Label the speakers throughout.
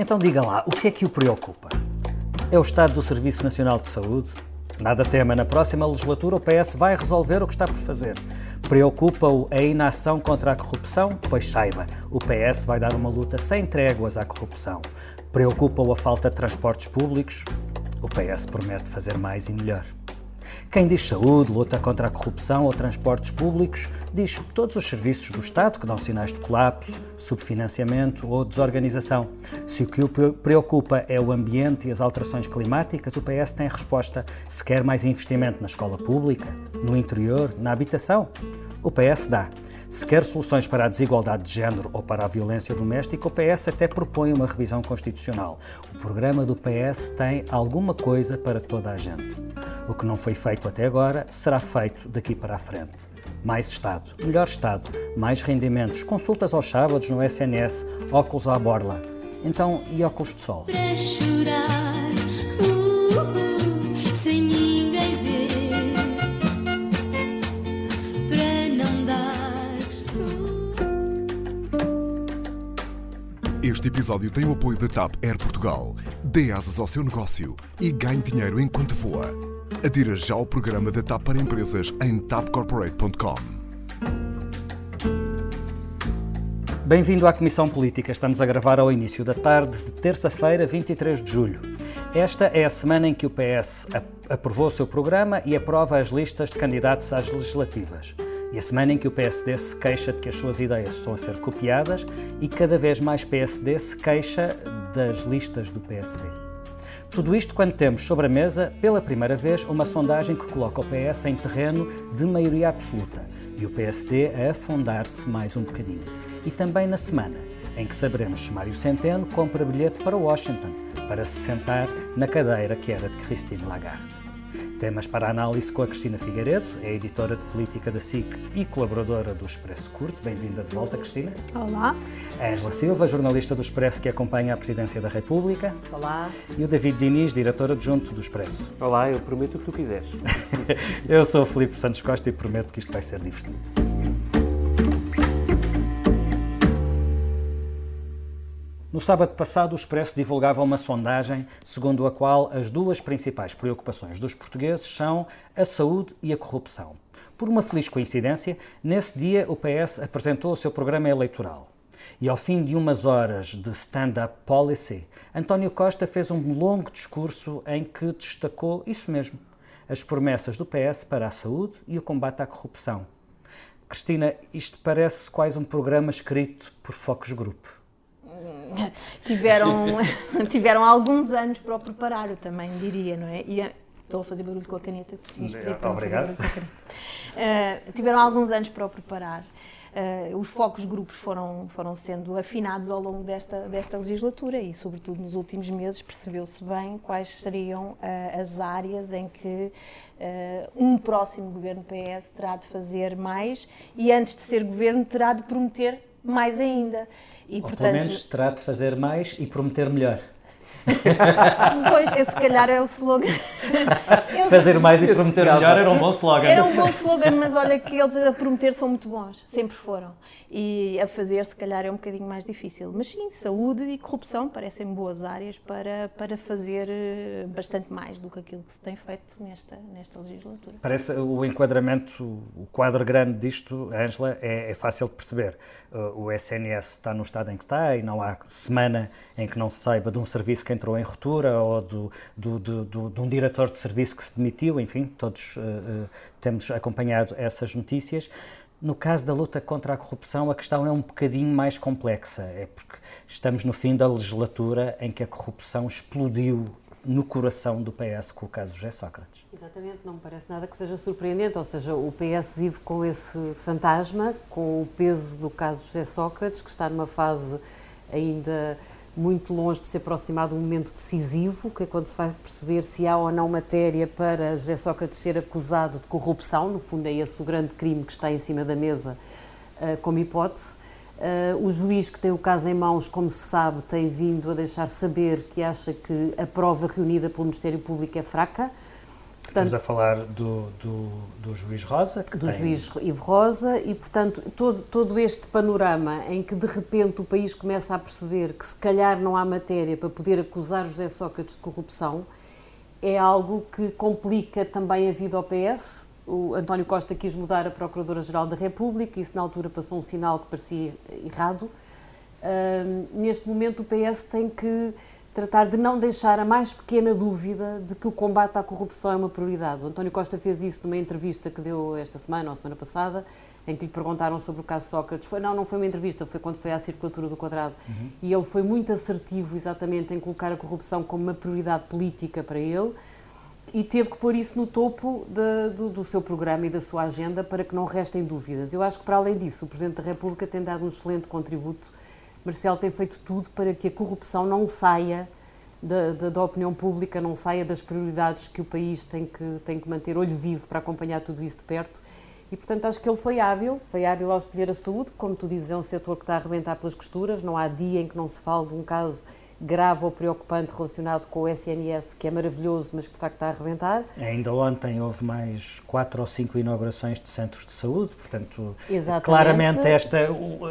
Speaker 1: Então diga lá, o que é que o preocupa? É o estado do Serviço Nacional de Saúde? Nada tema, na próxima legislatura o PS vai resolver o que está por fazer. Preocupa-o a inação contra a corrupção? Pois saiba, o PS vai dar uma luta sem tréguas à corrupção. Preocupa-o a falta de transportes públicos? O PS promete fazer mais e melhor. Quem diz saúde, luta contra a corrupção ou transportes públicos, diz todos os serviços do Estado que dão sinais de colapso, subfinanciamento ou desorganização. Se o que o preocupa é o ambiente e as alterações climáticas, o PS tem resposta. Se quer mais investimento na escola pública, no interior, na habitação, o PS dá. Se quer soluções para a desigualdade de género ou para a violência doméstica, o PS até propõe uma revisão constitucional. O programa do PS tem alguma coisa para toda a gente. O que não foi feito até agora será feito daqui para a frente. Mais Estado, melhor Estado, mais rendimentos, consultas aos sábados no SNS, óculos à borla. Então, e óculos de sol? Para chorar.
Speaker 2: Este episódio tem o apoio da TAP Air Portugal. Dê asas ao seu negócio e ganhe dinheiro enquanto voa. Adira já o programa da TAP para empresas em tapcorporate.com.
Speaker 1: Bem-vindo à Comissão Política. Estamos a gravar ao início da tarde de terça-feira, 23 de julho. Esta é a semana em que o PS aprovou o seu programa e aprova as listas de candidatos às legislativas. E a semana em que o PSD se queixa de que as suas ideias estão a ser copiadas e cada vez mais PSD se queixa das listas do PSD. Tudo isto quando temos sobre a mesa, pela primeira vez, uma sondagem que coloca o PS em terreno de maioria absoluta e o PSD a afundar-se mais um bocadinho. E também na semana em que saberemos se Mário Centeno compra bilhete para Washington para se sentar na cadeira que era de Christine Lagarde. Temas para análise com a Cristina Figueiredo, é editora de política da SIC e colaboradora do Expresso Curto. Bem-vinda de volta, Cristina.
Speaker 3: Olá.
Speaker 1: A Ângela Silva, jornalista do Expresso que acompanha a Presidência da República.
Speaker 4: Olá.
Speaker 1: E o David Diniz, diretor adjunto do Expresso.
Speaker 5: Olá, eu prometo o que tu quiseres.
Speaker 1: eu sou o Filipe Santos Costa e prometo que isto vai ser divertido. No sábado passado, o Expresso divulgava uma sondagem segundo a qual as duas principais preocupações dos portugueses são a saúde e a corrupção. Por uma feliz coincidência, nesse dia o PS apresentou o seu programa eleitoral. E ao fim de umas horas de stand-up policy, António Costa fez um longo discurso em que destacou isso mesmo: as promessas do PS para a saúde e o combate à corrupção. Cristina, isto parece quase um programa escrito por Focus Group.
Speaker 3: tiveram, tiveram alguns anos para o preparar, eu também diria, não é? E, estou a fazer barulho com a caneta.
Speaker 1: Obrigado.
Speaker 3: Uh, tiveram alguns anos para o preparar. Uh, os focos grupos foram, foram sendo afinados ao longo desta, desta legislatura e, sobretudo, nos últimos meses percebeu-se bem quais seriam uh, as áreas em que uh, um próximo governo PS terá de fazer mais e, antes de ser governo, terá de prometer mais ainda.
Speaker 1: E, Ou portanto, pelo menos terá de fazer mais e prometer melhor.
Speaker 3: pois, esse se calhar é o slogan.
Speaker 1: Fazer mais e prometer melhor era um bom slogan.
Speaker 3: Era um bom slogan, mas olha que eles a prometer são muito bons, sempre foram. E a fazer, se calhar, é um bocadinho mais difícil. Mas sim, saúde e corrupção parecem boas áreas para, para fazer eh, bastante mais do que aquilo que se tem feito nesta, nesta legislatura.
Speaker 1: Parece o enquadramento, o quadro grande disto, Ângela, é, é fácil de perceber. O SNS está no estado em que está e não há semana em que não se saiba de um serviço que entrou em ruptura ou do, do, do, do, de um diretor de serviço que se demitiu, enfim, todos uh, uh, temos acompanhado essas notícias. No caso da luta contra a corrupção, a questão é um bocadinho mais complexa, é porque estamos no fim da legislatura em que a corrupção explodiu no coração do PS com o caso José Sócrates.
Speaker 4: Exatamente, não me parece nada que seja surpreendente, ou seja, o PS vive com esse fantasma, com o peso do caso José Sócrates, que está numa fase ainda muito longe de se aproximar de um momento decisivo, que é quando se vai perceber se há ou não matéria para José Sócrates ser acusado de corrupção, no fundo é esse o grande crime que está em cima da mesa uh, como hipótese. Uh, o juiz que tem o caso em mãos, como se sabe, tem vindo a deixar saber que acha que a prova reunida pelo Ministério Público é fraca.
Speaker 1: Portanto, Estamos a falar do, do, do juiz Rosa.
Speaker 4: do tem... juiz Ivo Rosa e, portanto, todo, todo este panorama em que de repente o país começa a perceber que se calhar não há matéria para poder acusar José Sócrates de corrupção é algo que complica também a vida ao PS. O António Costa quis mudar a Procuradora-Geral da República, isso na altura passou um sinal que parecia errado. Uh, neste momento o PS tem que tratar de não deixar a mais pequena dúvida de que o combate à corrupção é uma prioridade. O António Costa fez isso numa entrevista que deu esta semana ou semana passada, em que lhe perguntaram sobre o caso Sócrates. Foi, não, não foi uma entrevista, foi quando foi à circulatura do quadrado. Uhum. E ele foi muito assertivo exatamente em colocar a corrupção como uma prioridade política para ele e teve que pôr isso no topo de, do, do, seu programa e da sua agenda para que não restem dúvidas. Eu acho que, para além disso, o Presidente da República tem dado um excelente contributo Marcelo tem feito tudo para que a corrupção não saia da, da, da, opinião pública, não saia das prioridades que o país tem que, tem que manter olho vivo para acompanhar tudo isso de perto. E, portanto, acho que ele foi hábil, foi hábil ao escolher a saúde, como tu dizes, é um setor que está a arrebentar pelas costuras, não há dia em que não se fale de um caso grave ou preocupante relacionado com o SNS, que é maravilhoso, mas que de facto está a arrebentar.
Speaker 1: Ainda ontem houve mais quatro ou cinco inaugurações de centros de saúde, portanto, Exatamente. claramente esta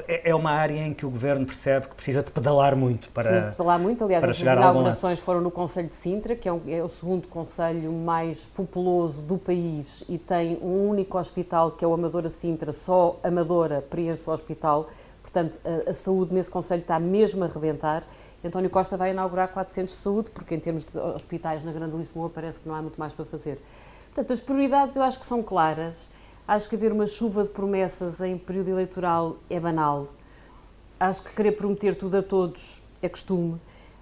Speaker 1: é, é uma área em que o Governo percebe que precisa de pedalar muito para Precisa
Speaker 4: de pedalar muito, aliás, as inaugurações foram no Conselho de Sintra, que é, um, é o segundo conselho mais populoso do país e tem um único hospital, que é o Amadora Sintra, só Amadora preenche o hospital, portanto, a, a saúde nesse conselho está mesmo a arrebentar António Costa vai inaugurar 400 de saúde, porque em termos de hospitais na Grande Lisboa parece que não há muito mais para fazer. Portanto, as prioridades eu acho que são claras. Acho que haver uma chuva de promessas em período eleitoral é banal. Acho que querer prometer tudo a todos é costume.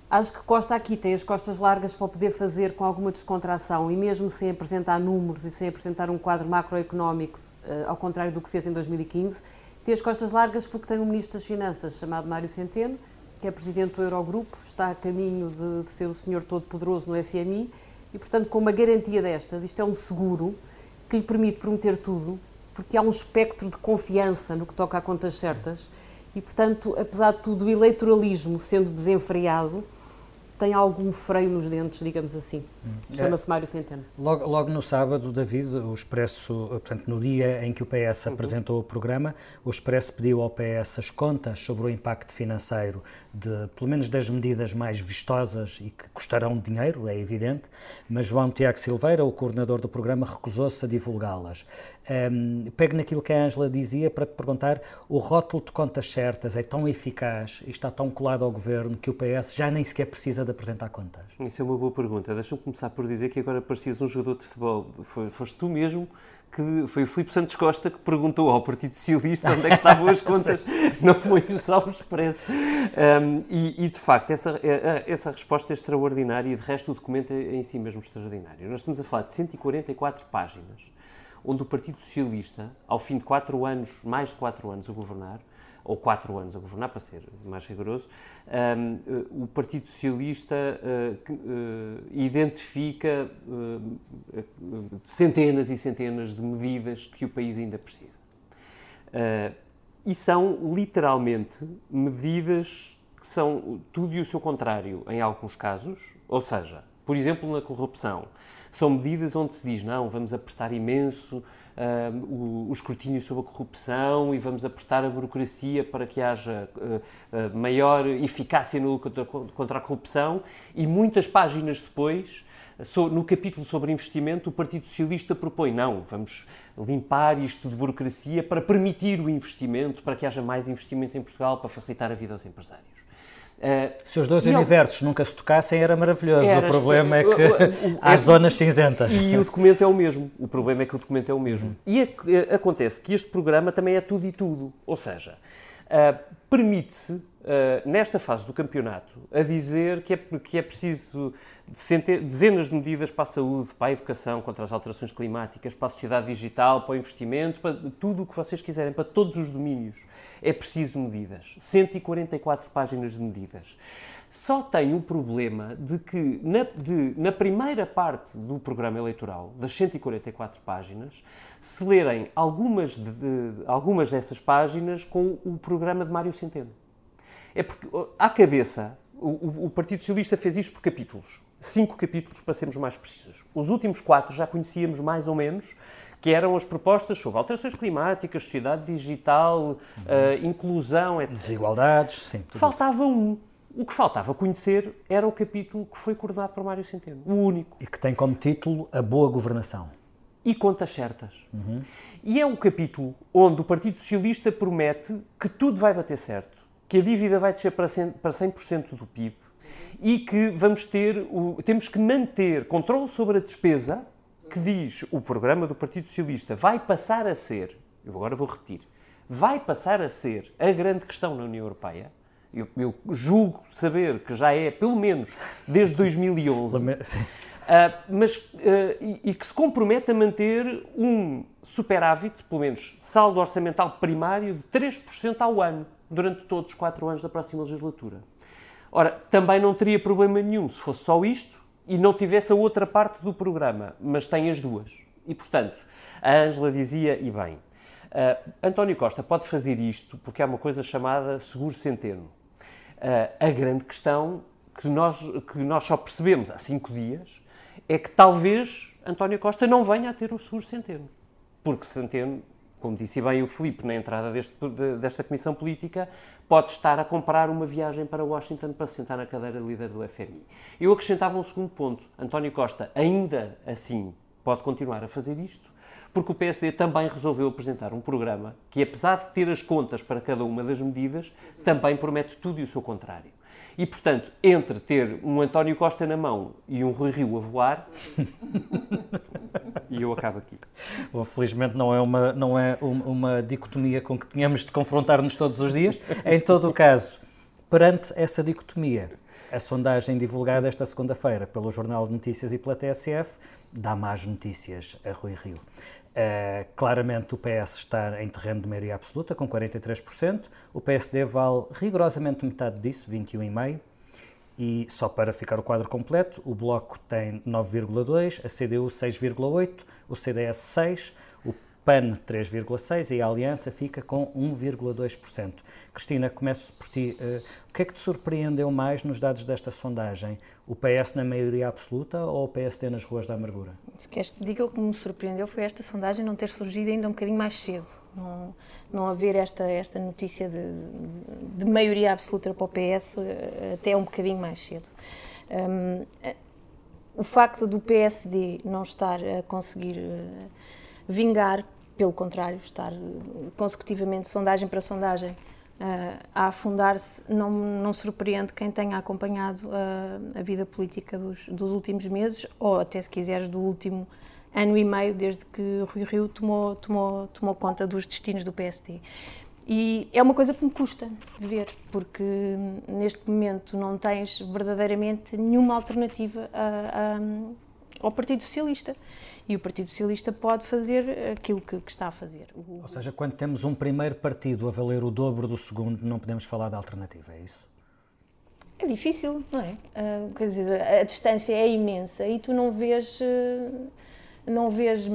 Speaker 4: Acho que Costa aqui tem as costas largas para poder fazer com alguma descontração e mesmo sem apresentar números e sem apresentar um quadro macroeconómico, eh, ao contrário do que fez em 2015, tem as costas largas porque tem um Ministro das Finanças chamado Mário Centeno, que é presidente do Eurogrupo, está a caminho de, de ser o senhor todo-poderoso no FMI e, portanto, com uma garantia destas, isto é um seguro que lhe permite prometer tudo, porque há um espectro de confiança no que toca a contas certas e, portanto, apesar de tudo, o eleitoralismo sendo desenfreado, tem algum freio nos dentes, digamos assim. Hum. Chama-se Mário Centeno.
Speaker 1: Logo, logo, no sábado, David, o Expresso, portanto, no dia em que o PS uhum. apresentou o programa, o Expresso pediu ao PS as contas sobre o impacto financeiro de, pelo menos, das medidas mais vistosas e que custarão dinheiro, é evidente, mas João Tiago Silveira, o coordenador do programa, recusou-se a divulgá-las. Um, pego naquilo que a Ângela dizia para te perguntar: o rótulo de contas certas é tão eficaz e está tão colado ao governo que o PS já nem sequer precisa de apresentar contas?
Speaker 5: Isso é uma boa pergunta. Deixa-me começar por dizer que agora parecias um jogador de futebol. Foi, foste tu mesmo que foi o Filipe Santos Costa que perguntou ao Partido Socialista onde é que estavam as contas, não foi só o Expresso. Um, e, e, de facto, essa, é, é, essa resposta é extraordinária e de resto o documento é em si mesmo extraordinário. Nós estamos a falar de 144 páginas, onde o Partido Socialista, ao fim de quatro anos, mais de quatro anos a governar, ou quatro anos a governar, para ser mais rigoroso, um, eh, o Partido Socialista uh, identifica uh, centenas e centenas de medidas que o país ainda precisa. e são, literalmente, medidas que são tudo e o seu contrário em alguns casos, ou seja, por exemplo, na corrupção, são medidas onde se diz, não, vamos apertar imenso uh, o, o, escrutínio sobre a corrupção e vamos apertar a burocracia para que haja uh, maior eficácia no contra, contra a corrupção e muitas páginas depois no capítulo sobre investimento, o Partido Socialista propõe não, vamos limpar isto de burocracia para permitir o investimento, para que haja mais investimento em Portugal, para facilitar a vida aos empresários.
Speaker 1: Uh, Se os dois universos nunca se tocassem, era maravilhoso. Era, o problema é que há é, zonas cinzentas.
Speaker 5: E o documento é o mesmo. O problema é que o documento é o mesmo. Uhum. E a, acontece que este programa também é tudo e tudo. Ou seja, uh, permite-se uh, nesta fase do campeonato, a dizer que é, que é preciso dezenas de medidas para a saúde, para a educação, contra as alterações climáticas, para a sociedade digital, para o investimento, para tudo o que vocês quiserem, para todos os domínios. É preciso medidas. 144 páginas de medidas. Só tem o problema de que, na, de, na primeira parte do programa eleitoral, das 144 páginas, se lerem algumas, de, de, algumas dessas páginas com o programa de Mário Centeno. É porque, à cabeça, o, o Partido Socialista fez isto por capítulos. Cinco capítulos, para sermos mais precisos. Os últimos quatro já conhecíamos mais ou menos, que eram as propostas sobre alterações climáticas, sociedade digital, uhum. uh, inclusão, etc.
Speaker 1: Desigualdades, sim.
Speaker 5: Faltava isso. um. O que faltava conhecer era o capítulo que foi coordenado por Mário Centeno, o único.
Speaker 1: E que tem como título A Boa Governação.
Speaker 5: E contas certas. Uhum. E é um capítulo onde o Partido Socialista promete que tudo vai bater certo, que a dívida vai descer para 100% do PIB, e que vamos ter o, temos que manter controle sobre a despesa, que diz o programa do Partido Socialista vai passar a ser, eu agora vou repetir, vai passar a ser a grande questão na União Europeia. Eu, eu julgo saber que já é, pelo menos, desde 2011. Uh, ah, mas, uh, e, e, que se compromete a manter um superávit, pelo menos saldo orçamental primário, de 3% ao ano, durante todos os quatro anos da próxima legislatura. Ora, também não teria problema nenhum se fosse só isto e não tivesse a outra parte do programa, mas tem as duas. E, portanto, a Ângela dizia, e bem, uh, António Costa pode fazer isto porque há uma coisa chamada seguro centeno. Uh, a grande questão que nós, que nós só percebemos há cinco dias é que talvez António Costa não venha a ter o seguro centeno. Porque Centeno como disse bem o Filipe na entrada deste, desta comissão política, pode estar a comprar uma viagem para Washington para se sentar na cadeira líder do FMI. Eu acrescentava um segundo ponto. António Costa, ainda assim, pode continuar a fazer isto, porque o PSD também resolveu apresentar um programa que, apesar de ter as contas para cada uma das medidas, também promete tudo e o seu contrário. E, portanto, entre ter um António Costa na mão e um Rui Rio a voar, e eu acabo aqui.
Speaker 1: Bom, felizmente não é, uma, não é uma dicotomia com que tenhamos de confrontar-nos todos os dias. Em todo o caso, perante essa dicotomia, a sondagem divulgada esta segunda-feira pelo Jornal de Notícias e pela TSF dá más notícias a Rui Rio. Uh, claramente o PS está em terreno de maioria absoluta, com 43%. O PSD vale rigorosamente metade disso, 21,5%. E só para ficar o quadro completo, o Bloco tem 9,2%, a CDU 6,8%, o CDS 6%, o PAN 3,6% e a Aliança fica com 1,2%. Cristina, começo por ti. Uh, o que é que te surpreendeu mais nos dados desta sondagem? O PS na maioria absoluta ou o PSD nas ruas da amargura?
Speaker 3: Se queres que diga o que me surpreendeu foi esta sondagem não ter surgido ainda um bocadinho mais cedo. Não, não haver esta, esta notícia de, de maioria absoluta para o PS eh, até um bocadinho mais cedo. Um, o facto do PSD não estar a conseguir uh, vingar, pelo contrário, estar consecutivamente sondagem para sondagem uh, a afundar-se não, não surpreende quem tenha acompanhado uh, a vida política dos, dos, últimos meses, ou até se quiseres do último ano e meio, desde que Rui Rio tomou, tomou, tomou conta dos destinos do PSD. E é uma coisa que me custa ver, porque neste momento não tens verdadeiramente nenhuma alternativa a, a, ao Partido Socialista e o Partido Socialista pode fazer aquilo que, que está a fazer.
Speaker 1: O... Ou seja, quando temos um primeiro partido a valer o dobro do segundo, não podemos falar de alternativa, é isso?
Speaker 3: É difícil, não é? Uh, quer dizer, a distância é imensa e tu não vês. Uh, não vês.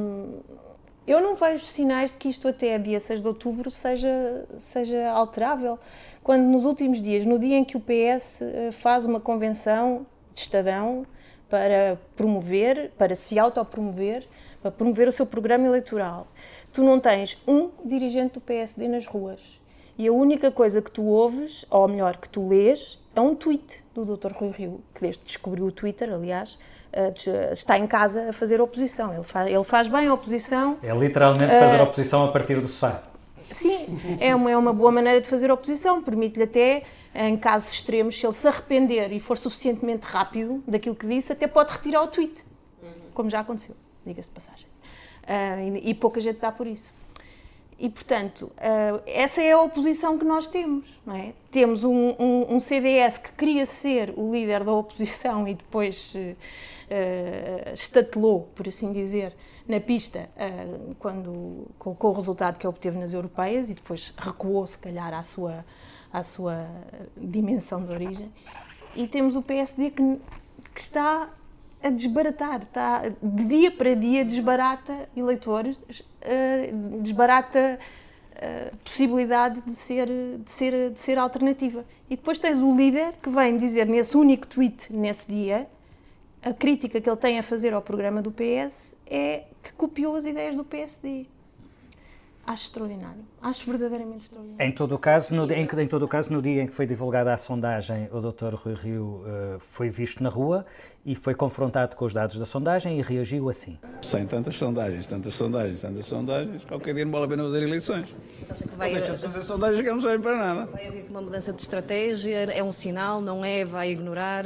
Speaker 3: Eu não vejo sinais de que isto até dia 6 de outubro seja, seja alterável. Quando nos últimos dias, no dia em que o PS ah, faz uma convenção de Estadão, para promover, para se autopromover, para promover o seu programa eleitoral. Tu não tens um dirigente do PSD nas ruas. E a única coisa que tu ouves, ou melhor, que tu lês, é um tweet do Dr. Rui Rio, que desde descobriu o Twitter, aliás, eh, está em casa a fazer oposição. Ele faz, ele faz bem a oposição.
Speaker 1: É literalmente fazer uh, oposição a partir do sofá.
Speaker 3: Sim, é uma, é uma boa maneira de fazer oposição, permite-lhe até, em casos extremos, se ele se arrepender e for suficientemente rápido daquilo que disse, até pode retirar o tweet, como já aconteceu, diga-se de passagem. Uh, e, e, pouca gente dá por isso. E, portanto, uh, essa é a oposição que nós temos. Não é? Temos um, um, um, CDS que queria ser o líder da oposição e depois uh, estatelou, por assim dizer, na pista uh, quando, com, com, o resultado que obteve nas europeias e depois recuou, se calhar, à sua, à sua dimensão de origem. E temos o PSD que, que está a desbaratar, está de dia para dia desbarata eleitores, uh, desbarata uh, possibilidade de ser, de, ser, de ser alternativa. E depois tens o líder que vem dizer nesse único tweet, nesse dia, a crítica que ele tem a fazer ao programa do PS é que copiou as ideias do PSD. Acho extraordinário. Acho verdadeiramente extraordinário.
Speaker 1: Em todo o caso, no, em, em, todo o caso, no dia em que foi divulgada a sondagem, o Dr. Rui Rio uh, foi visto na rua e foi confrontado com os dados da sondagem e reagiu assim.
Speaker 6: Sem tantas sondagens, tantas sondagens, tantas sondagens, qualquer dia não vale a pena fazer eleições. Vai deixa de fazer sondagens que não servem para nada.
Speaker 7: Vai haver uma mudança de estratégia, é um sinal, não é? Vai ignorar?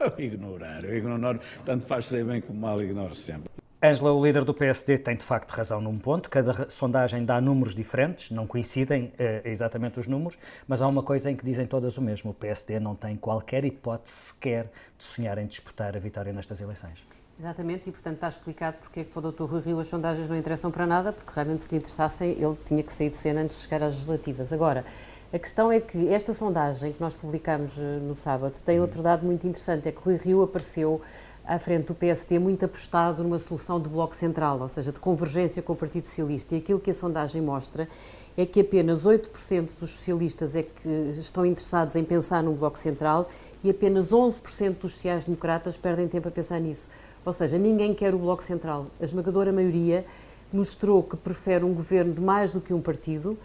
Speaker 6: ignorar, eu ignoro, tanto faz ser bem como mal, ignoro sempre.
Speaker 1: Ângela, o líder do PSD, tem de facto razão num ponto. Cada sondagem dá números diferentes, não coincidem eh, exatamente os números, mas há uma coisa em que dizem todas o mesmo: o PSD não tem qualquer hipótese sequer de sonhar em disputar a vitória nestas eleições.
Speaker 4: Exatamente, e portanto está explicado porque é que para o Dr. Rui Rio as sondagens não interessam para nada, porque realmente se lhe interessassem ele tinha que sair de cena antes de chegar às legislativas. Agora, a questão é que esta sondagem que nós publicamos eh, no sábado tem outro dado muito interessante, é que Rui Rio apareceu à frente do PSD muito apostado numa solução de bloco central, ou seja, de convergência com o Partido Socialista. E aquilo que a sondagem mostra é que apenas 8% dos socialistas é que estão interessados em pensar num bloco central e apenas 11% dos sociais-democratas perdem tempo a pensar nisso. Ou seja, ninguém quer o bloco central. A esmagadora maioria mostrou que prefere um governo de mais do que um partido,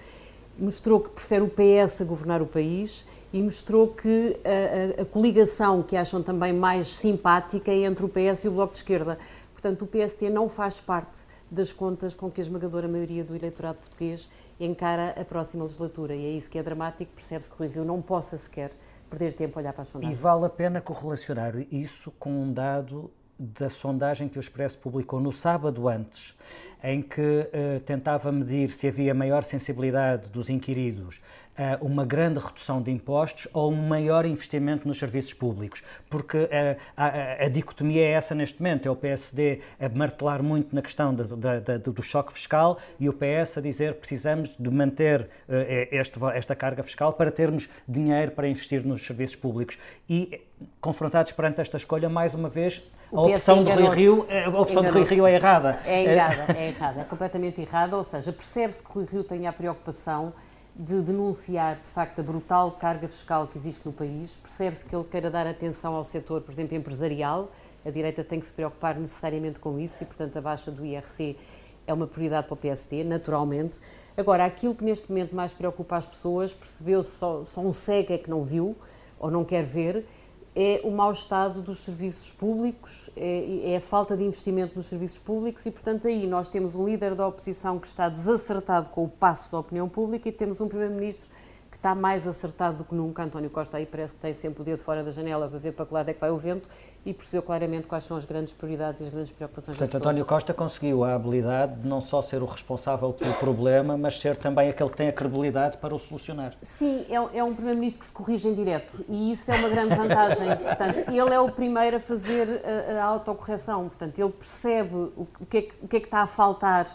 Speaker 4: mostrou que prefere o PS a governar o país e mostrou que a, a, a, coligação que acham também mais simpática é entre o PS e o Bloco de Esquerda. Portanto, o PST não faz parte das contas com que a esmagadora maioria do eleitorado português encara a próxima legislatura. E é isso que é dramático, percebe-se que o Rio não possa sequer perder tempo a olhar para as sondagens.
Speaker 1: E vale a pena correlacionar isso com um dado da sondagem que o Expresso publicou no sábado antes, em que uh, tentava medir se havia maior sensibilidade dos inquiridos uma grande redução de impostos ou um maior investimento nos serviços públicos, porque uh, a, a, dicotomia é essa neste momento, é o PSD a martelar muito na questão de, de, de, do choque fiscal e o PS a dizer precisamos de manter uh, este, esta carga fiscal para termos dinheiro para investir nos serviços públicos. E confrontados perante esta escolha, mais uma vez, a opção, de Rui Rio, a opção de Rui Rio é errada.
Speaker 4: É errada, é errada, é completamente errada, ou seja, percebe-se que Rui Rio tem a preocupação de denunciar, de facto, a brutal carga fiscal que existe no país. Percebe-se que ele queira dar atenção ao setor, por exemplo, empresarial. A direita tem que se preocupar necessariamente com isso e, portanto, a baixa do IRC é uma prioridade para o PSD, naturalmente. Agora, aquilo que neste momento mais preocupa as pessoas, percebeu-se só, só um cego é que não viu ou não quer ver, é o mau estado dos serviços públicos, é, é, a falta de investimento nos serviços públicos e, portanto, aí nós temos um líder da oposição que está desacertado com o passo da opinião pública e temos um primeiro-ministro está mais acertado do que nunca. António Costa aí parece que tem sempre o dedo fora da janela para ver para que lado é que vai o vento e percebeu claramente quais são as grandes prioridades e as grandes preocupações
Speaker 1: Portanto, António Costa conseguiu a habilidade de não só ser o responsável pelo problema, mas ser também aquele que tem a credibilidade para o solucionar.
Speaker 4: Sim, é, é um primeiro-ministro que se corrige em direto e isso é uma grande vantagem. Portanto, ele é o primeiro a fazer a, a autocorreção. Portanto, ele percebe o, que é, o que é que está a faltar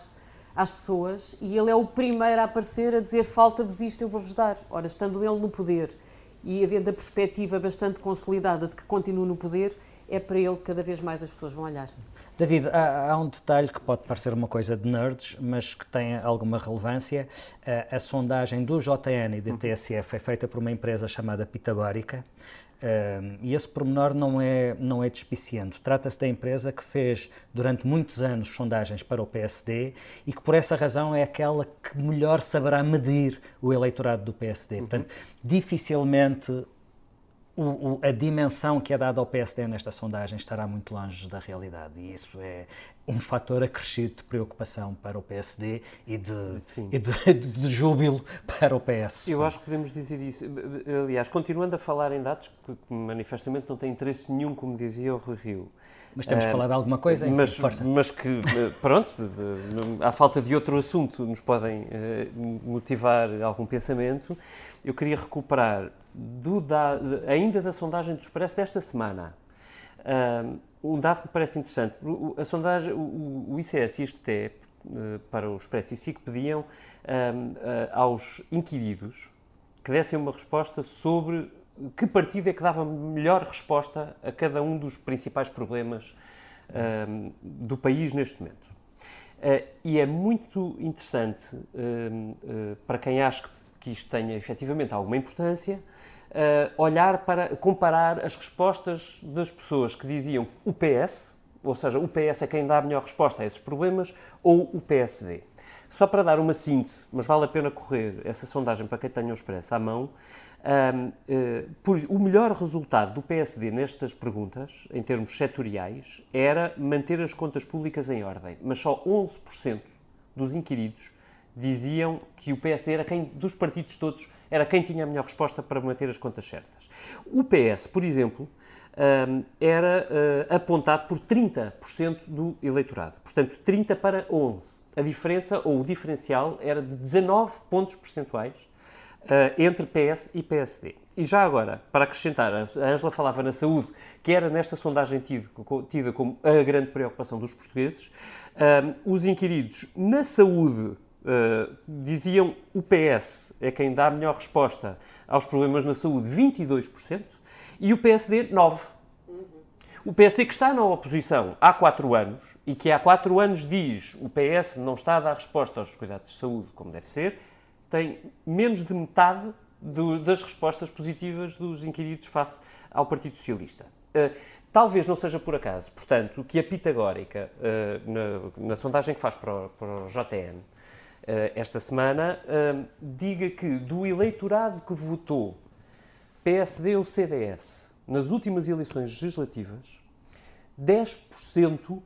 Speaker 4: às pessoas e ele é o primeiro a aparecer a dizer falta-vos isto, eu vou-vos dar. Ora, estando ele no poder e havendo a perspectiva bastante consolidada de que continue no poder, é para ele que cada vez mais as pessoas vão olhar.
Speaker 1: David, há, há, um detalhe que pode parecer uma coisa de nerds, mas que tem alguma relevância. A, a sondagem do JN e da TSF é feita por uma empresa chamada Pitagórica. E esse pormenor não é, não é despiciente. Trata-se da empresa que fez durante muitos anos sondagens para o PSD e que por essa razão é aquela que melhor saberá medir o eleitorado do PSD. Uhum. Portanto, dificilmente o, o, a dimensão que é dada ao PSD nesta sondagem estará muito longe da realidade e isso é um fator acrescido de preocupação para o PSD e de, e de, de, júbilo para o PS.
Speaker 5: Eu acho que podemos dizer isso. Aliás, continuando a falar em dados que manifestamente não têm interesse nenhum, como dizia o Rui Rio.
Speaker 1: Mas temos que falar de alguma coisa, enfim,
Speaker 5: mas,
Speaker 1: força.
Speaker 5: mas que, eh, pronto, à falta de outro assunto nos podem uh, motivar algum pensamento, eu queria recuperar do da, ainda da sondagem do Expresso desta semana. Um dado que parece interessante. A sondagem, o, o ICS e a STE eh, para o Expresso e SIC pediam um, aos inquiridos que dessem uma resposta sobre que partido é que dava melhor resposta a cada um dos principais problemas um, do país neste momento. Uh, e é muito interessante uh, para quem acha que isto tenha efetivamente alguma importância, olhar para comparar as respostas das pessoas que diziam o PS, ou seja, o PS é quem dá a melhor resposta a esses problemas, ou o PSD. Só para dar uma síntese, mas vale a pena correr essa sondagem para quem tenha o expresso à mão, uh, por, o melhor resultado do PSD nestas perguntas, em termos setoriais, era manter as contas públicas em ordem, mas só 11% dos inquiridos diziam que o PSD era quem, dos partidos todos, era quem tinha a melhor resposta para manter as contas certas. O PS, por exemplo, um, era uh, apontado por 30% do eleitorado. Portanto, 30 para 11. A diferença, ou o diferencial, era de 19 pontos percentuais uh, entre PS e PSD. E já agora, para acrescentar, a Ângela falava na saúde, que era nesta sondagem tida como a grande preocupação dos portugueses. Os inquiridos na saúde uh, diziam o PS é quem dá a melhor resposta aos problemas na saúde, 22%, e o PSD, 9%. O PSD que está na oposição há quatro anos e que há quatro anos diz o PS não está a dar resposta aos cuidados de saúde como deve ser, tem menos de metade do, das respostas positivas dos inquiridos face ao Partido Socialista. Uh, talvez não seja por acaso, portanto, que a Pitagórica, uh, na, na, sondagem que faz para o, para o JN eh, esta semana, diga que do eleitorado que votou PSD ou CDS nas últimas eleições legislativas, 10%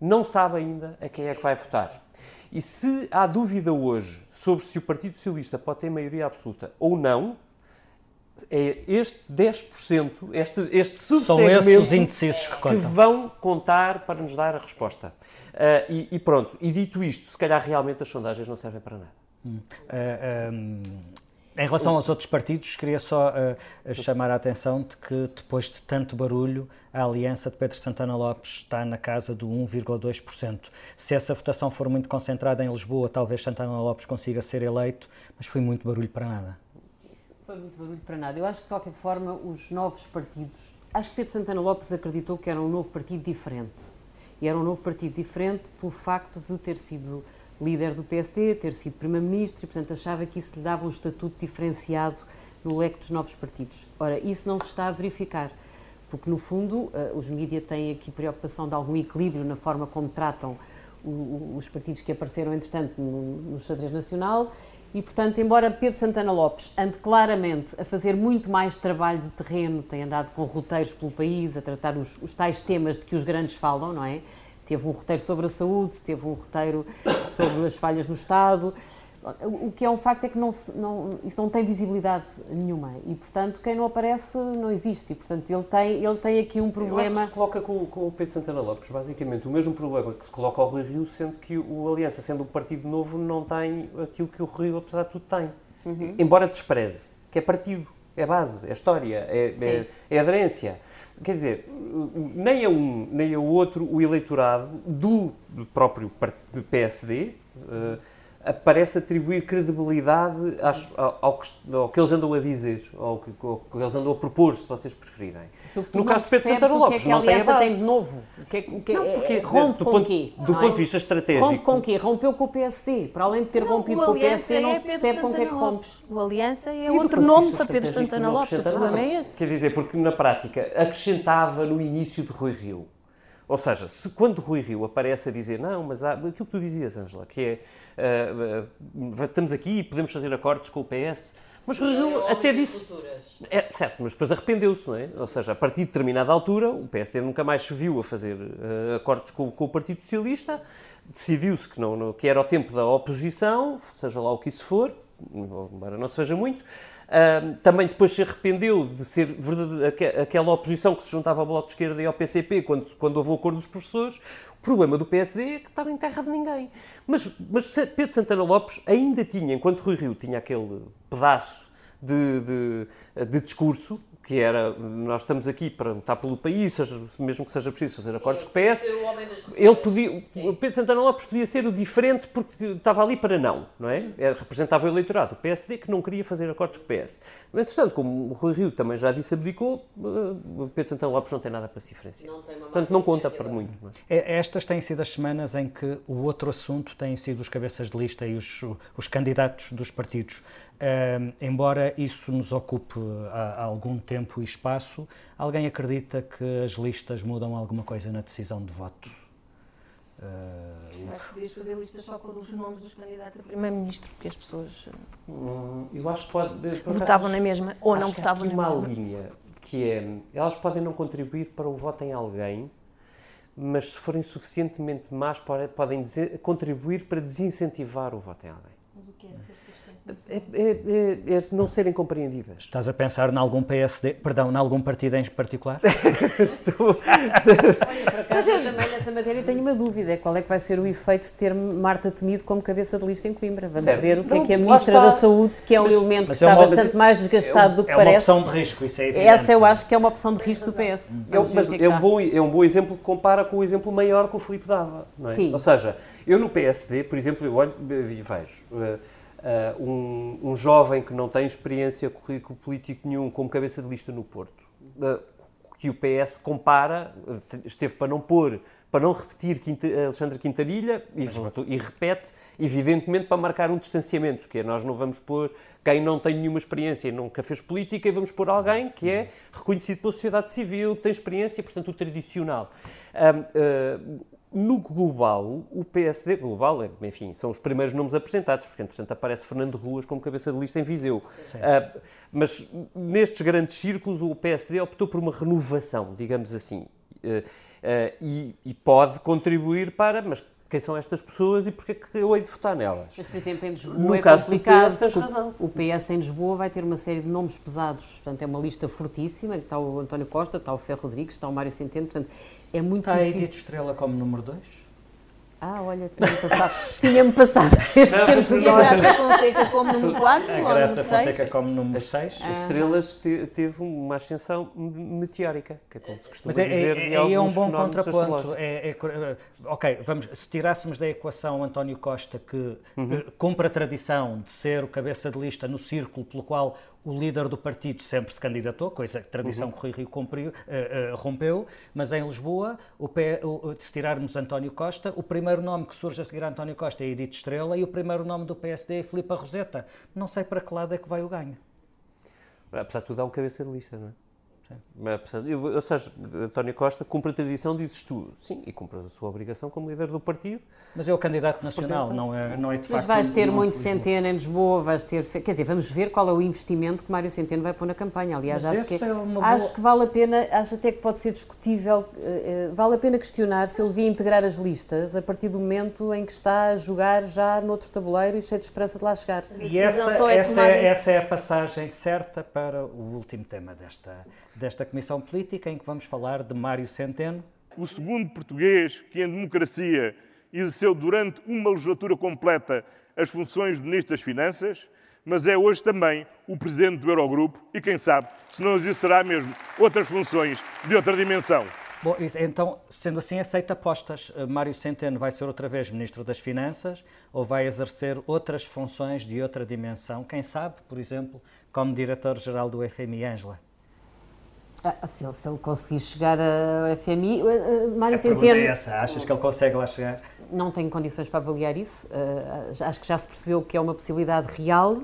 Speaker 5: não sabe ainda a quem é que vai votar. E se há dúvida hoje sobre se o Partido Socialista pode ter maioria absoluta ou não, é este 10%, este, este
Speaker 1: São esses os indecisos que,
Speaker 5: que vão contar para nos dar a resposta. Uh, e, e, pronto, e dito isto, se calhar realmente as sondagens não servem para nada. Hum.
Speaker 1: Uh, um em relação aos outros partidos, queria só uh, chamar a atenção de que, depois de tanto barulho, a aliança de Pedro Santana Lopes está na casa do 1,2%. Se essa votação for muito concentrada em Lisboa, talvez Santana Lopes consiga ser eleito, mas foi muito barulho para nada.
Speaker 4: Foi muito barulho para nada. Eu acho que, de qualquer forma, os novos partidos. Acho que Pedro Santana Lopes acreditou que era um novo partido diferente. E era um novo partido diferente pelo facto de ter sido líder do PSD, ter sido primeiro-ministro e, portanto, achava que isso lhe dava um estatuto diferenciado no leque dos novos partidos. Ora, isso não se está a verificar, porque, no fundo, eh, os mídias têm aqui preocupação de algum equilíbrio na forma como tratam os partidos que apareceram, entretanto, no xadrez nacional e, portanto, embora Pedro Santana Lopes ande claramente a fazer muito mais trabalho de terreno, tem andado com roteiros pelo país, a tratar os, os tais temas de que os grandes falam, não é? Teve um roteiro sobre a saúde, teve um roteiro sobre as falhas no Estado. O que é um facto é que não, não, isso não tem visibilidade nenhuma e, portanto, quem não aparece não existe. E, portanto, ele tem, ele tem aqui um problema. Eu
Speaker 5: se coloca com, com o Pedro Santana Lopes, basicamente, o mesmo problema que se coloca ao Rui Rio, sendo que o Aliança, sendo um partido novo, não tem aquilo que o Rui Rio, apesar de tudo, tem. Uhum. Embora despreze, que é partido, é base, é história, é, é, é aderência. Quer dizer, nem a um nem a outro o eleitorado do próprio PSD uh, parece atribuir credibilidade ao, ao, que, ao, que, eles andam a dizer, ao que, ao que, eles andam a propor, se vocês preferirem.
Speaker 4: no caso de Pedro Santana Lopes, que é que não tem a tem de novo. O que é, o que é, não, porque, é, rompe do com
Speaker 5: ponto,
Speaker 4: quê?
Speaker 5: Do ponto de vista estratégico.
Speaker 4: Rompe com quê? Rompeu com o PSD. Para além de ter não, rompido com o PSD, não se percebe com o que é que rompe.
Speaker 3: O Aliança é outro nome para Pedro Santana Lopes. O problema é esse.
Speaker 5: Quer dizer, porque na prática acrescentava no início de Rui Rio ou seja, se quando Rui Rio aparece a dizer não, mas há, aquilo que tu dizias, Ângela, que é uh, uh, estamos aqui e podemos fazer acordos com o PS, mas Rui Rio até disse. É, certo, mas depois arrependeu-se, não é? Ou seja, a partir de determinada altura, o PSD nunca mais se viu a fazer uh, acordos com, com, o Partido Socialista, decidiu-se que, não, não, que era o tempo da oposição, seja lá o que isso for, embora não seja muito, Também depois se arrependeu de ser verdade, aquela oposição que se juntava ao Bloco de Esquerda e ao PCP quando, quando houve o acordo dos professores. O problema do PSD é que estava em terra de ninguém. Mas, mas Pedro Santana Lopes ainda tinha, enquanto Rui Rio tinha aquele pedaço de, de, de discurso, que era, nós estamos aqui para lutar pelo país, seja, mesmo que seja preciso fazer Sim, acordos com o PS, ele podia, Sim. o Pedro Santana Lopes podia ser o diferente porque estava ali para não, não é? Era, representava o eleitorado do PSD que não queria fazer acordos com o PS. Mas, entretanto, como o Rui Rio também já disse, abdicou, eh, o Pedro Santana Lopes não tem nada para se diferenciar. Não Portanto, não conta para muito.
Speaker 1: É? é? Estas têm sido as semanas em que o outro assunto tem sido os cabeças de lista e os, os candidatos dos partidos. Uh, embora isso nos ocupe há, há, algum tempo e espaço, alguém acredita que as listas mudam alguma coisa na decisão de voto?
Speaker 3: Uh, acho que podias fazer listas só com os nomes dos candidatos a primeiro-ministro, porque as pessoas
Speaker 5: hum, eu acho que pode,
Speaker 3: votavam na mesma ou não votavam na
Speaker 5: mesma. uma linha que é, elas podem não contribuir para o voto em alguém, mas se forem suficientemente más podem dizer, contribuir para desincentivar o voto em alguém. Mas o que é ser é, é, é, é, não serem compreendidas.
Speaker 1: Estás a pensar em algum PSD, perdão, em algum partido em particular?
Speaker 4: Estou. Olha, por acaso, eu também nessa matéria tenho uma dúvida: qual é que vai ser o efeito de ter Marta Temido como cabeça de lista em Coimbra? Vamos certo. ver o que não, é que a Ministra da Saúde, que é um mas, elemento mas que é está bastante mais desgastado do que parece.
Speaker 1: É uma opção de risco, isso é evidente.
Speaker 4: Essa eu acho que é uma opção de risco do PS.
Speaker 5: É, mas é, um bom, é um bom exemplo que compara com o exemplo maior que o Filipe dava. Não é? Sim. Ou seja, eu no PSD, por exemplo, eu olho e vejo. Uh, uh, um, um, jovem que não tem experiência currículo político nenhum como cabeça de lista no Porto, uh, que o PS compara, esteve para não pôr, para não repetir Quinta, Alexandre Quintarilha e, e, repete, evidentemente, para marcar um distanciamento, que é nós não vamos pôr quem não tem nenhuma experiência e nunca fez política e vamos pôr alguém que é reconhecido pela sociedade civil, que tem experiência, portanto, o tradicional. Uh, no global, o PSD, global, é, enfim, são os primeiros nomes apresentados, porque entretanto aparece Fernando Ruas como cabeça de lista em Viseu. Uh, mas nestes grandes círculos, o PSD optou por uma renovação, digamos assim. Uh, uh, e, e, pode contribuir para, mas quem são estas pessoas e porque é que eu hei de votar nelas.
Speaker 4: Mas, por exemplo, em Lisboa no é caso complicado, PS, razão. o PS em Lisboa vai ter uma série de nomes pesados, portanto é uma lista fortíssima, está o António Costa, está o Ferro Rodrigues, está o Mário Centeno, portanto é muito
Speaker 1: está
Speaker 4: difícil.
Speaker 1: Está a Edith Estrela como número 2?
Speaker 4: Ah, olha, tinha-me passado, tinha passado esse
Speaker 3: pequeno. E a Graça Fonseca como número 4
Speaker 1: A Graça Fonseca como número 6.
Speaker 5: As Estrelas te, teve uma ascensão meteórica, que é como se costuma Mas é, dizer, é,
Speaker 1: de é, é um bom contraponto. É, é, ok, vamos, se tirássemos da equação António Costa, que uhum. Eh, cumpre a tradição de ser o cabeça de lista no círculo pelo qual o líder do partido sempre se candidatou, coisa que a tradição uhum. que Rui Rio cumpriu, uh, uh, rompeu, mas em Lisboa, o, o, se tirarmos António Costa, o primeiro nome que surge a seguir a António Costa é Edith Estrela e o primeiro nome do PSD é Filipe Roseta. Não sei para que lado é que vai o ganho.
Speaker 5: Apesar de tudo, há um cabeça de lista, não é? Ou seja, António Costa cumpre a tradição, dizes tu. Sim, e cumpre a sua obrigação como líder do partido.
Speaker 1: Mas é o candidato nacional, não é, não é de facto...
Speaker 4: Mas vais ter muito Centeno em Lisboa, vais ter... Quer dizer, vamos ver qual é o investimento que Mário Centeno vai pôr na campanha. Aliás, Mas acho que, é acho boa... que vale a pena, acho até que pode ser discutível, uh, vale a pena questionar se ele devia integrar as listas a partir do momento em que está a jogar já noutro tabuleiro e cheio de esperança de lá chegar.
Speaker 1: E essa, é essa, é, essa é a passagem certa para o último tema desta desta Comissão Política, em que vamos falar de Mário Centeno.
Speaker 8: O segundo português que, em democracia, exerceu durante uma legislatura completa as funções de Ministro das Finanças, mas é hoje também o Presidente do Eurogrupo e, quem sabe, se não exercerá mesmo outras funções de outra dimensão.
Speaker 1: Bom, então, sendo assim, aceita apostas. Eh, Mário Centeno vai ser outra vez Ministro das Finanças ou vai exercer outras funções de outra dimensão? Quem sabe, por exemplo, como Diretor-Geral do FMI, Ângela?
Speaker 4: Ah, se, ele, se ele conseguir chegar ao FMI, uh,
Speaker 1: Mário Centeno... É essa, achas que ele consegue lá chegar?
Speaker 4: Não tenho condições para avaliar isso. Uh, acho que já se percebeu que é uma possibilidade real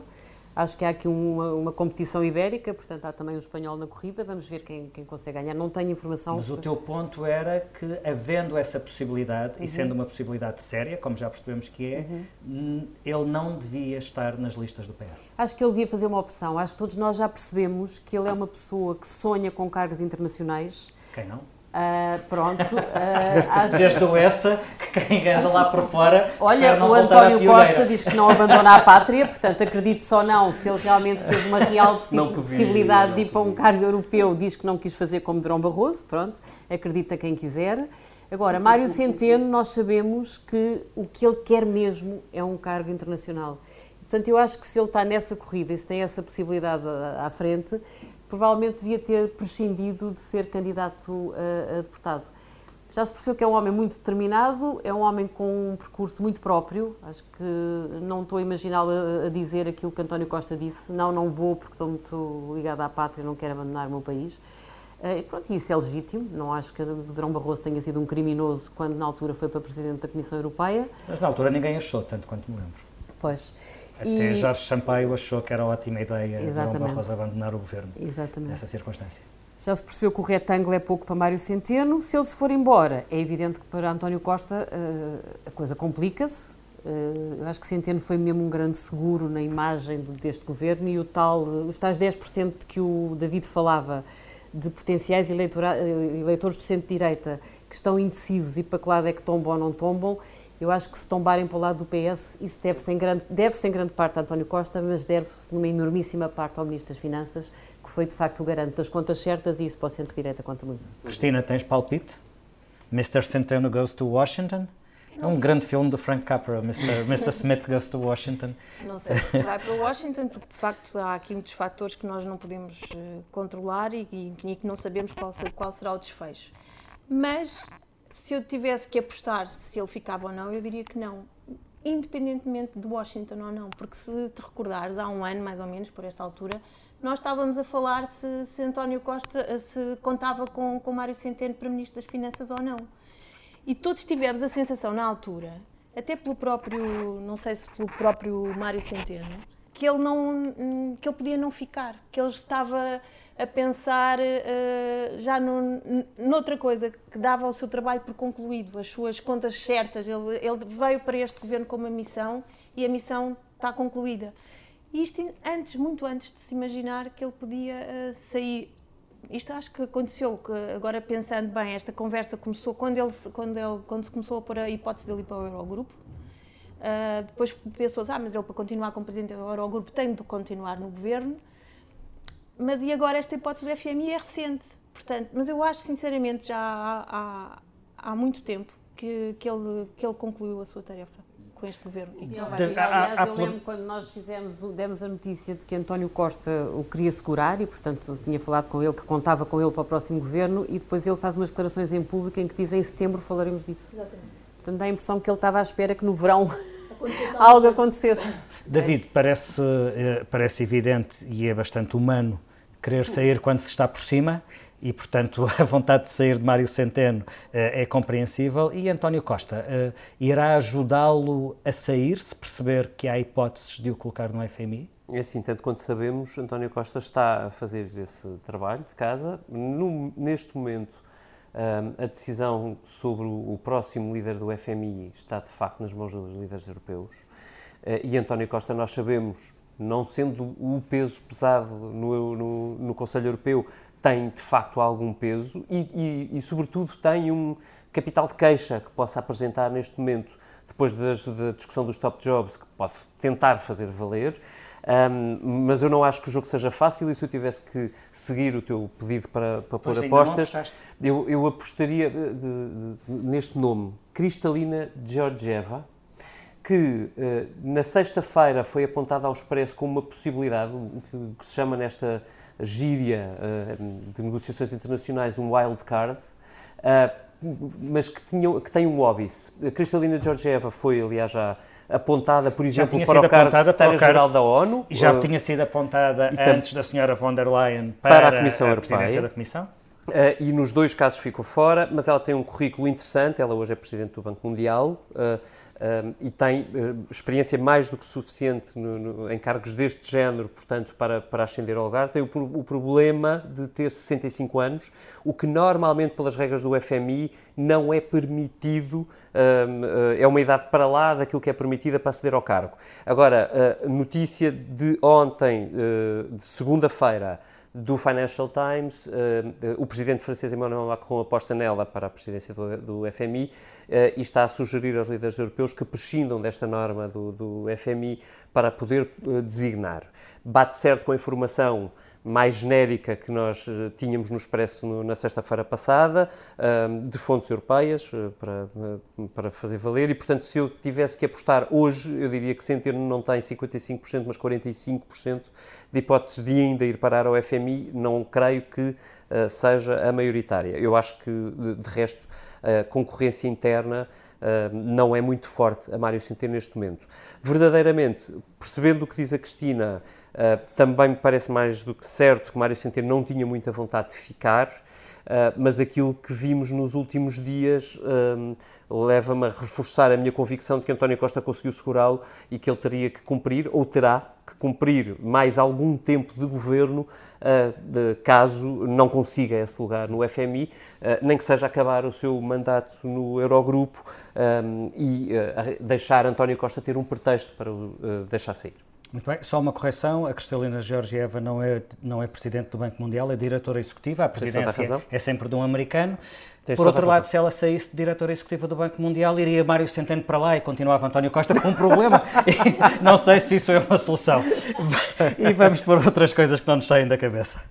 Speaker 4: Acho que há aqui uma, uma, competição ibérica, portanto há também um espanhol na corrida, vamos ver quem, quem consegue ganhar. Não tenho informação.
Speaker 1: Mas o teu ponto era que, havendo essa possibilidade, uhum. e sendo uma possibilidade séria, como já percebemos que é, uhum. ele não devia estar nas listas do PS.
Speaker 4: Acho que ele devia fazer uma opção. Acho que todos nós já percebemos que ele é uma pessoa que sonha com cargos internacionais.
Speaker 1: Quem não?
Speaker 4: Uh, pronto. Uh,
Speaker 1: acho... Desde o essa, que quem anda lá por fora.
Speaker 4: Olha, o António Costa diz que não abandona a pátria, portanto, acredito só não. Se ele realmente teve uma real possibilidade de ir para um cargo europeu, diz que não quis fazer como Drão Barroso, pronto, acredita quem quiser. Agora, Mário Centeno, nós sabemos que o que ele quer mesmo é um cargo internacional. Portanto, eu acho que se ele está nessa corrida e se tem essa possibilidade à frente, provavelmente devia ter prescindido de ser candidato a, a deputado. Já se percebeu que é um homem muito determinado, é um homem com um percurso muito próprio. Acho que não estou a imaginá-lo a, dizer aquilo que António Costa disse: não, não vou porque estou muito ligado à pátria, não quero abandonar o meu país. Eh, e pronto, isso é legítimo. Não acho que Drão Barroso tenha sido um criminoso quando na altura foi para Presidente da Comissão Europeia.
Speaker 1: Mas na altura ninguém achou, tanto quanto me lembro.
Speaker 4: Pois.
Speaker 1: Até e... Jorge Sampaio achou que era ótima ideia Exatamente. Drão Barroso abandonar o governo
Speaker 4: Exatamente.
Speaker 1: nessa circunstância.
Speaker 4: Já se percebeu que o retângulo é pouco para Mário Centeno. Se ele se for embora, é evidente que para António Costa uh, a coisa complica-se. Uh, eu acho que Centeno foi mesmo um grande seguro na imagem deste governo e o tal, os tais 10% de que o David falava de potenciais eh, eleitores de centro-direita que estão indecisos e para que lado é que tombam ou não tombam, eu acho que se tombarem para o lado do PS, isso deve-se em, grande, deve em grande parte a António Costa, mas deve-se numa enormíssima parte ao Ministro das Finanças, que foi de facto o garante das contas certas e isso para o centro-direita conta muito.
Speaker 1: Cristina, tens palpite? Mr. Centeno goes to Washington? É um grande filme do Frank Capra, Mr. Mr. Smith Goes to Washington.
Speaker 3: Não sei se vai para Washington, porque de facto há aqui muitos fatores que nós não podemos uh, controlar e, e, e, que não sabemos qual, qual será o desfecho. Mas se eu tivesse que apostar se ele ficava ou não, eu diria que não. Independentemente de Washington ou não, porque se te recordares, há um ano mais ou menos, por esta altura, nós estávamos a falar se, se António Costa se contava com, com Mário Centeno para Ministro das Finanças ou não. E todos tivemos a sensação na altura, até pelo próprio, não sei se pelo próprio Mário Centeno, que ele não que ele podia não ficar, que ele estava a pensar uh, já no, noutra coisa que dava o seu trabalho por concluído, as suas contas certas. Ele, ele veio para este governo com uma missão e a missão está concluída. Isto antes, muito antes de se imaginar que ele podia uh, sair. Isto acho que aconteceu, que agora pensando bem, esta conversa começou quando, ele, quando, ele, quando se começou a pôr a hipótese dele ir para o Eurogrupo. Uh, depois pensou-se, ah, mas ele para continuar como presidente do Eurogrupo tem de continuar no governo. Mas e agora esta hipótese do FMI é recente. Portanto, mas eu acho sinceramente já há, há, há muito tempo que, que, ele, que ele concluiu a sua tarefa com este governo.
Speaker 4: Sim, aliás, eu lembro quando nós fizemos, demos a notícia de que António Costa o queria segurar e, portanto, tinha falado com ele que contava com ele para o próximo governo e depois ele faz umas declarações em público em que diz em setembro falaremos disso. Exatamente. Portanto, dá a impressão que ele estava à espera que no verão algo acontecesse.
Speaker 1: David, parece, eh, parece evidente e é bastante humano querer sair quando se está por cima e, portanto, a vontade de sair de Mário Centeno é compreensível. E António Costa uh, irá ajudá-lo a sair, se perceber que há hipóteses de o colocar no FMI?
Speaker 5: É assim, tanto quanto sabemos, António Costa está a fazer esse trabalho de casa. No, neste momento, a decisão sobre o, próximo líder do FMI está, de facto, nas mãos dos líderes europeus. Uh, e António Costa, nós sabemos, não sendo o peso pesado no, no, no Conselho Europeu, tem de facto algum peso e, e, e, sobretudo, tem um capital de queixa que possa apresentar neste momento, depois da discussão dos top jobs, que pode tentar fazer valer. Um, mas eu não acho que o jogo seja fácil e se eu tivesse que seguir o teu pedido para, para pôr apostas, eu, eu apostaria de, de, de, neste nome, Cristalina Georgieva, que eh, na sexta-feira foi apontada ao Expresso como uma possibilidade, o que, se chama nesta gíria eh, de negociações internacionais um wild card, eh, mas que, tinha, que tem um óbice. A Cristalina Georgieva foi, aliás, já apontada, por exemplo, para o cargo de secretária-geral da ONU.
Speaker 1: E já tinha sido apontada antes da senhora von der Leyen
Speaker 5: para, para a Comissão a Europeia.
Speaker 1: da Comissão.
Speaker 5: Uh, e nos dois casos ficou fora, mas ela tem um currículo interessante. Ela hoje é Presidente do Banco Mundial. Uh, um, e tem uh, experiência mais do que suficiente no, no, em cargos deste género, portanto, para, para ascender ao lugar. Tem o, o, problema de ter 65 anos, o que normalmente, pelas regras do FMI, não é permitido, um, uh, é uma idade para lá daquilo que é permitida para aceder ao cargo. Agora, uh, notícia de ontem, de segunda-feira, do Financial Times, uh, o presidente francês Emmanuel Macron aposta nela para a presidência do, FMI uh, e está a sugerir aos líderes europeus que prescindam desta norma do, do FMI para poder designar. Bate certo com a informação mais genérica que nós uh, tínhamos no Expresso no, na sexta-feira passada, de fontes europeias, para, para fazer valer, e portanto, se eu tivesse que apostar hoje, eu diria que Centeno não tem 55%, mas 45% de hipóteses de ainda ir parar ao FMI, não creio que seja a maioritária. Eu acho que, de resto, a concorrência interna uh, não é muito forte a Mário Centeno neste momento. Verdadeiramente, percebendo o que diz a Cristina, uh, também me parece mais do que certo que Mário Centeno não tinha muita vontade de ficar, uh, mas aquilo que vimos nos últimos dias leva-me a reforçar a minha convicção de que António Costa conseguiu segurá-lo e que ele teria que cumprir, ou terá que cumprir mais algum tempo de governo, uh, caso não consiga esse lugar no FMI, nem que seja acabar o seu mandato no Eurogrupo um, e deixar António Costa ter um pretexto para o deixar sair.
Speaker 1: Muito bem, só uma correção, a Cristalina Georgieva não é, não é presidente do Banco Mundial, é diretora executiva, a presidência é sempre de um americano. Tens Por outro lado, se ela saísse de diretora executiva do Banco Mundial, iria Mário Centeno para lá e continuava António Costa com um problema. não sei se isso é uma solução. E vamos por outras coisas que não nos saem da cabeça.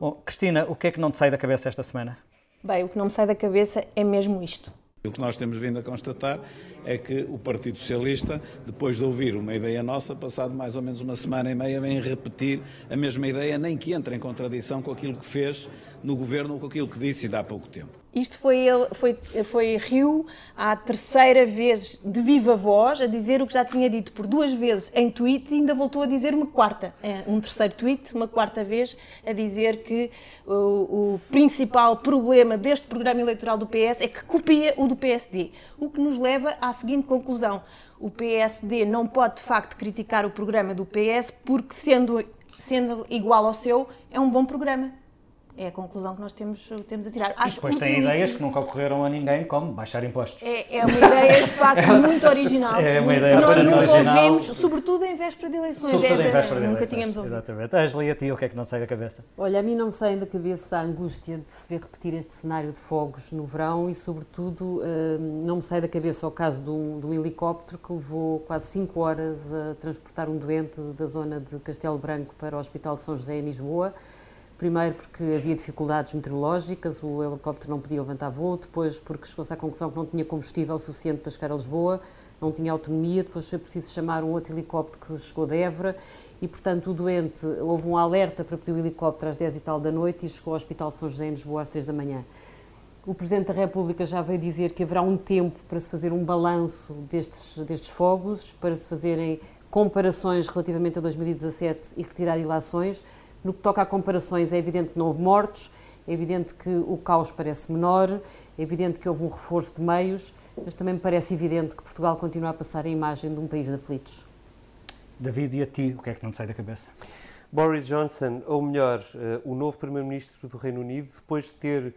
Speaker 1: Bom, Cristina, o que é que não te sai da cabeça esta semana?
Speaker 3: Bem, o que não me sai da cabeça é mesmo isto.
Speaker 6: O que nós temos vindo a constatar é que o Partido Socialista, depois de ouvir uma ideia nossa, passado mais ou menos uma semana e meia, vem repetir a mesma ideia, nem que entre em contradição com aquilo que fez no governo ou com aquilo que disse há pouco tempo.
Speaker 3: Isto foi, foi, foi Rio a terceira vez de viva voz a dizer o que já tinha dito por duas vezes em tweets e ainda voltou a dizer uma quarta, é, um terceiro tweet, uma quarta vez, a dizer que o, o principal problema deste programa eleitoral do PS é que copia o do PSD. O que nos leva à seguinte conclusão: o PSD não pode de facto criticar o programa do PS porque, sendo, sendo igual ao seu, é um bom programa. É a conclusão que nós temos, temos a tirar.
Speaker 1: Acho e depois tem ideias que nunca ocorreram a ninguém, como baixar impostos.
Speaker 3: É, é uma ideia, de facto, muito original.
Speaker 1: É uma ideia
Speaker 3: nós
Speaker 1: nunca original.
Speaker 3: ouvimos, sobretudo em véspera de eleições.
Speaker 1: Sobretudo é, em véspera de
Speaker 3: nunca
Speaker 1: eleições.
Speaker 3: tínhamos ouvido.
Speaker 1: Exatamente. Angela, e a ti, o que é que não sai da cabeça?
Speaker 4: Olha, a mim não me sai da cabeça a angústia de se ver repetir este cenário de fogos no verão e, sobretudo, hum, não me sai da cabeça o caso de um, de um helicóptero que levou quase 5 horas a transportar um doente da zona de Castelo Branco para o Hospital de São José em Lisboa. Primeiro porque havia dificuldades meteorológicas, o helicóptero não podia levantar voo, depois porque chegou-se à conclusão que não tinha combustível suficiente para chegar a Lisboa, não tinha autonomia, depois foi preciso chamar um outro helicóptero que chegou de Évora e, portanto, o doente, houve um alerta para pedir o helicóptero às 10 e tal da noite e chegou ao Hospital de São José em Lisboa às 3 da manhã. O Presidente da República já veio dizer que haverá um tempo para se fazer um balanço destes, destes fogos, para se fazerem comparações relativamente a 2017 e retirar ilações. No que toca a comparações, é evidente que não houve mortos, é evidente que o caos parece menor, é evidente que houve um reforço de meios, mas também me parece evidente que Portugal continua a passar a imagem de um país de aflitos.
Speaker 1: David, e a ti, o que é que não te sai da cabeça?
Speaker 5: Boris Johnson, ou melhor, uh, o novo Primeiro-Ministro do Reino Unido, depois de ter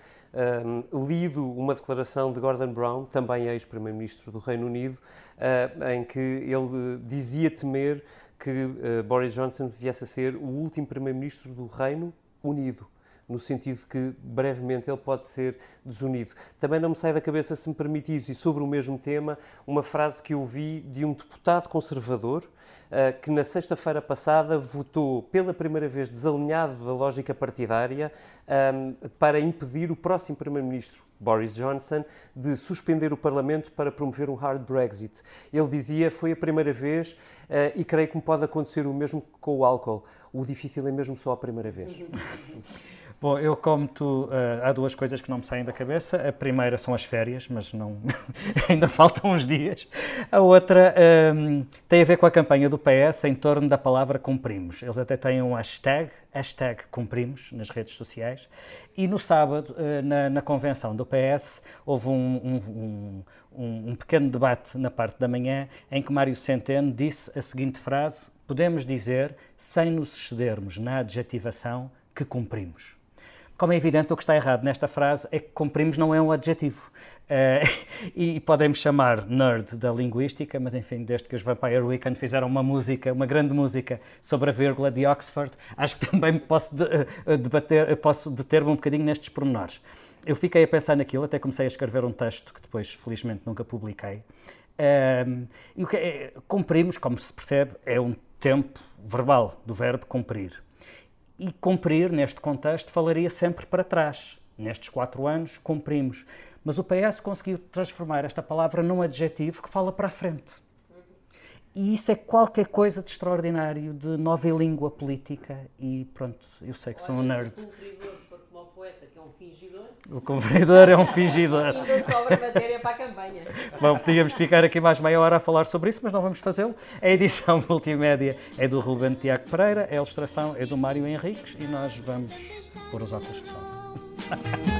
Speaker 5: um, lido uma declaração de Gordon Brown, também ex-Primeiro-Ministro do Reino Unido, uh, em que ele dizia temer que uh, Boris Johnson viesse a ser o último Primeiro-Ministro do Reino Unido no sentido que brevemente ele pode ser desunido. Também não me sai da cabeça, se me permitires, e sobre o mesmo tema, uma frase que eu vi de um deputado conservador uh, que na sexta-feira passada votou pela primeira vez desalinhado da lógica partidária um, para impedir o próximo Primeiro-Ministro, Boris Johnson, de suspender o Parlamento para promover um hard Brexit. Ele dizia, foi a primeira vez uh, e creio que me pode acontecer o mesmo com o álcool. O difícil é mesmo só a primeira vez.
Speaker 1: Bom, eu como tu, uh, há duas coisas que não me saem da cabeça. A primeira são as férias, mas não ainda faltam uns dias. A outra um, tem a ver com a campanha do PS em torno da palavra cumprimos. Eles até têm um hashtag, hashtag cumprimos, nas redes sociais. E no sábado, uh, na, na, convenção do PS, houve um, um, um, um pequeno debate na parte da manhã em que Mário Centeno disse a seguinte frase: Podemos dizer, sem nos excedermos na adjetivação, que cumprimos. Como é evidente, o que está errado nesta frase é que cumprimos não é um adjetivo. Uh, e podemos chamar nerd da linguística, mas enfim, desde que os Vampire Weekend fizeram uma música, uma grande música sobre a vírgula de Oxford, acho que também posso de, uh, debater, posso deter-me um bocadinho nestes pormenores. Eu fiquei a pensar naquilo, até comecei a escrever um texto que depois, felizmente, nunca publiquei. Um, e o que é, cumprimos, como se percebe, é um tempo verbal do verbo cumprir. E cumprir, neste contexto, falaria sempre para trás. Nestes quatro anos, cumprimos. Mas o PS conseguiu transformar esta palavra num adjetivo que fala para a frente. E isso é qualquer coisa de extraordinário, de nova língua política. E pronto, eu sei que sou um nerd. O cumpridor é um fingidor.
Speaker 4: Ainda sobra matéria para a campanha.
Speaker 1: Bom, podíamos ficar aqui mais meia hora a falar sobre isso, mas não vamos fazê-lo. A edição multimédia é do Ruben Tiago Pereira, a ilustração é do Mário Henriques e nós vamos pôr os óculos de sol.